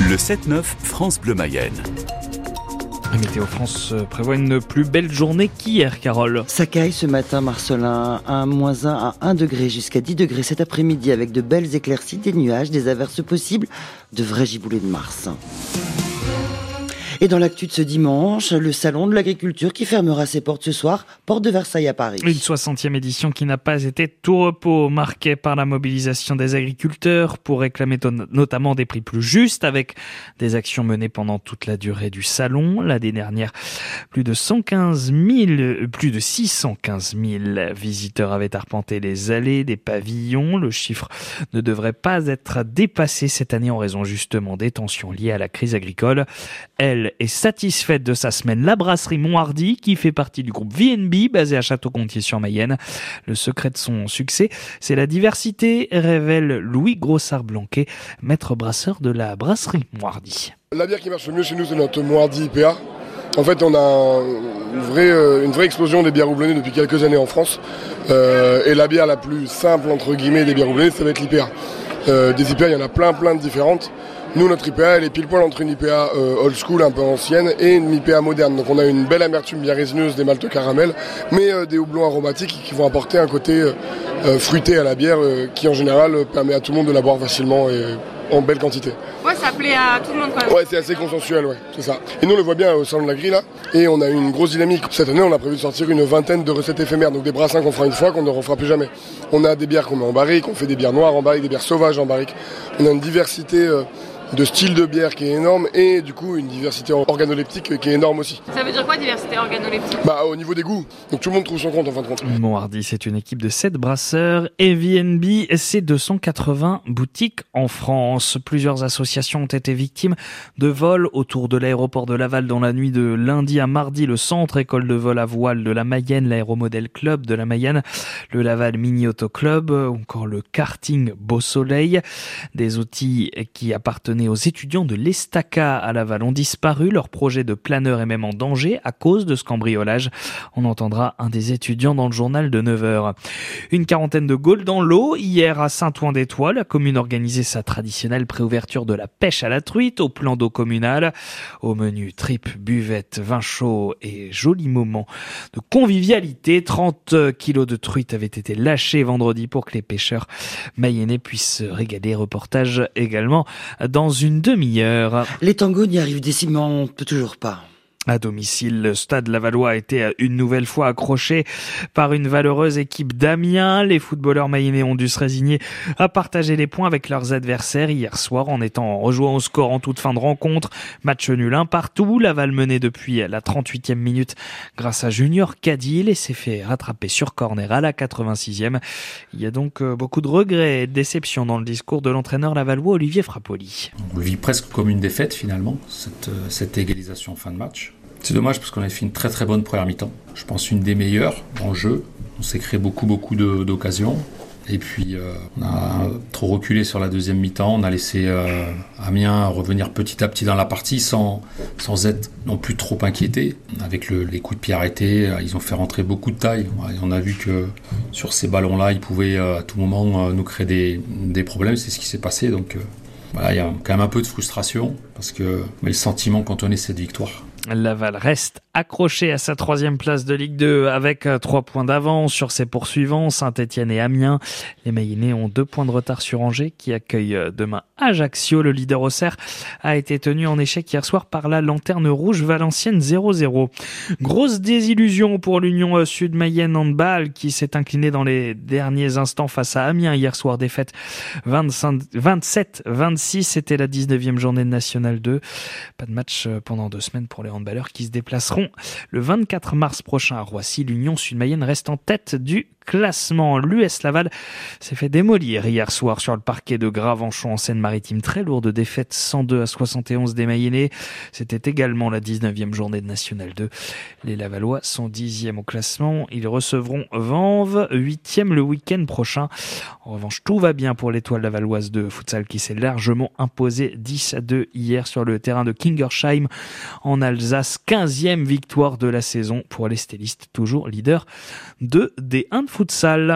Le 7-9 France Bleu Mayenne. Météo France euh, prévoit une plus belle journée qu'hier, Carole. Ça caille ce matin, Marcelin, à moins 1 à 1 degré jusqu'à 10 degrés cet après-midi avec de belles éclaircies, des nuages, des averses possibles, de vrais giboulées de Mars. Et dans l'actu de ce dimanche, le salon de l'agriculture qui fermera ses portes ce soir, porte de Versailles à Paris. Une 60e édition qui n'a pas été tout repos, marquée par la mobilisation des agriculteurs pour réclamer notamment des prix plus justes avec des actions menées pendant toute la durée du salon. L'année dernière, plus de 115 000, plus de 615 000 visiteurs avaient arpenté les allées des pavillons. Le chiffre ne devrait pas être dépassé cette année en raison justement des tensions liées à la crise agricole. Elle est satisfaite de sa semaine. La brasserie Monthardy, qui fait partie du groupe VNB, basé à Château-Gontier-sur-Mayenne. Le secret de son succès, c'est la diversité, révèle Louis Grossard-Blanquet, maître brasseur de la brasserie Monthardy. La bière qui marche le mieux chez nous, c'est notre Moirdi IPA. En fait, on a une vraie, euh, une vraie explosion des bières houblonnées depuis quelques années en France. Euh, et la bière la plus simple, entre guillemets, des bières houblonnées, ça va être l'IPA. Euh, des IPA, il y en a plein, plein de différentes. Nous, notre IPA, elle est pile poil entre une IPA euh, old school, un peu ancienne, et une IPA moderne. Donc on a une belle amertume bien résineuse des maltes caramel, mais euh, des houblons aromatiques qui vont apporter un côté euh, fruité à la bière qui en général permet à tout le monde de la boire facilement et en belle quantité. Ouais, ça plaît à tout le monde quand même. Ouais, c'est assez consensuel, ouais, c'est ça. Et nous, on le voit bien au salon de la grille là, et on a une grosse dynamique. Cette année, on a prévu de sortir une vingtaine de recettes éphémères, donc des brassins qu'on fera une fois, qu'on ne refera plus jamais. On a des bières qu'on met en barrique, on fait des bières noires en barrique, des bières sauvages en barrique. On a une diversité de style de bière qui est énorme et du coup une diversité organoleptique qui est énorme aussi. Ça veut dire quoi diversité organoleptique? Bah au niveau des goûts. Donc tout le monde trouve son compte en fin de compte. Monthardy, c'est une équipe de 7 brasseurs et VNB, c'est 280 boutiques en France. Plusieurs associations ont été victimes de vols autour de l'aéroport de Laval dans la nuit de lundi à mardi. Le centre école de vol à voile de la Mayenne, l'aéromodèle club de la Mayenne, le Laval Mini Auto Club, ou encore le karting Beau Soleil. Des outils qui appartenaient aux étudiants de l'Estaca à Laval ont disparu. Leur projet de planeur est même en danger à cause de ce cambriolage. On entendra un des étudiants dans le journal de 9h. Une quarantaine de Gaules dans l'eau. Hier à Saint-Ouen-des-Tois, la commune organisait sa traditionnelle préouverture de la pêche à la truite au plan d'eau communal. Au menu tripes, buvette, vin chaud et joli moment de convivialité. 30 kilos de truite avaient été lâchés vendredi pour que les pêcheurs mayennais puissent régaler. Reportage également dans une demi-heure. Les tangos n'y arrivent décidément toujours pas. À domicile, le stade Lavallois a été une nouvelle fois accroché par une valeureuse équipe d'Amiens. Les footballeurs mayennais ont dû se résigner à partager les points avec leurs adversaires hier soir en étant rejoints au score en toute fin de rencontre. Match nul un partout. Laval menait depuis la 38e minute grâce à Junior Cadil et s'est fait rattraper sur corner à la 86e. Il y a donc euh, beaucoup de regrets et de déceptions dans le discours de l'entraîneur lavallois Olivier Frappoli. On le vit presque comme une défaite finalement, cette, euh, cette égalisation fin de match. C'est dommage parce qu'on a fait une très très bonne première mi-temps. Je pense une des meilleures en jeu. On s'est créé beaucoup beaucoup d'occasions. Et puis euh, on a trop reculé sur la deuxième mi-temps. On a laissé euh, Amiens revenir petit à petit dans la partie sans, sans être non plus trop inquiété. Avec les coups de pied arrêtés, euh, ils ont fait rentrer beaucoup de taille. On a vu que sur ces ballons-là, ils pouvaient à tout moment nous créer des, des problèmes. C'est ce qui s'est passé. Donc voilà, il y a quand même un peu de frustration parce que mais le sentiment quand on est cette victoire. Laval reste accroché à sa troisième place de Ligue 2 avec euh, trois points d'avance sur ses poursuivants, Saint-Etienne et Amiens. Les Mayennais ont deux points de retard sur Angers qui accueille euh, demain Ajaccio. Le leader au cerf a été tenu en échec hier soir par la lanterne rouge valencienne 0-0. Grosse désillusion pour l'Union euh, Sud-Mayenne Handball qui s'est incliné dans les derniers instants face à Amiens hier soir. Défaite 27-26. C'était la 19e journée de National 2. Pas de match pendant deux semaines pour les handballeurs qui se déplaceront le 24 mars prochain à Roissy. L'Union Sud-Mayenne reste en tête du classement. L'US Laval s'est fait démolir hier soir sur le parquet de Gravenchon en Seine-Maritime. Très lourde défaite 102 à 71 des. C'était également la 19e journée de National 2. Les Lavallois sont 10e au classement. Ils recevront Vanves, 8e le week-end prochain. En revanche, tout va bien pour l'étoile lavalloise de futsal qui s'est largement imposée 10 à 2 hier sur le terrain de Kingersheim en Alsace. 15e victoire de la saison pour les stylistes, toujours leader de D1 de futsal.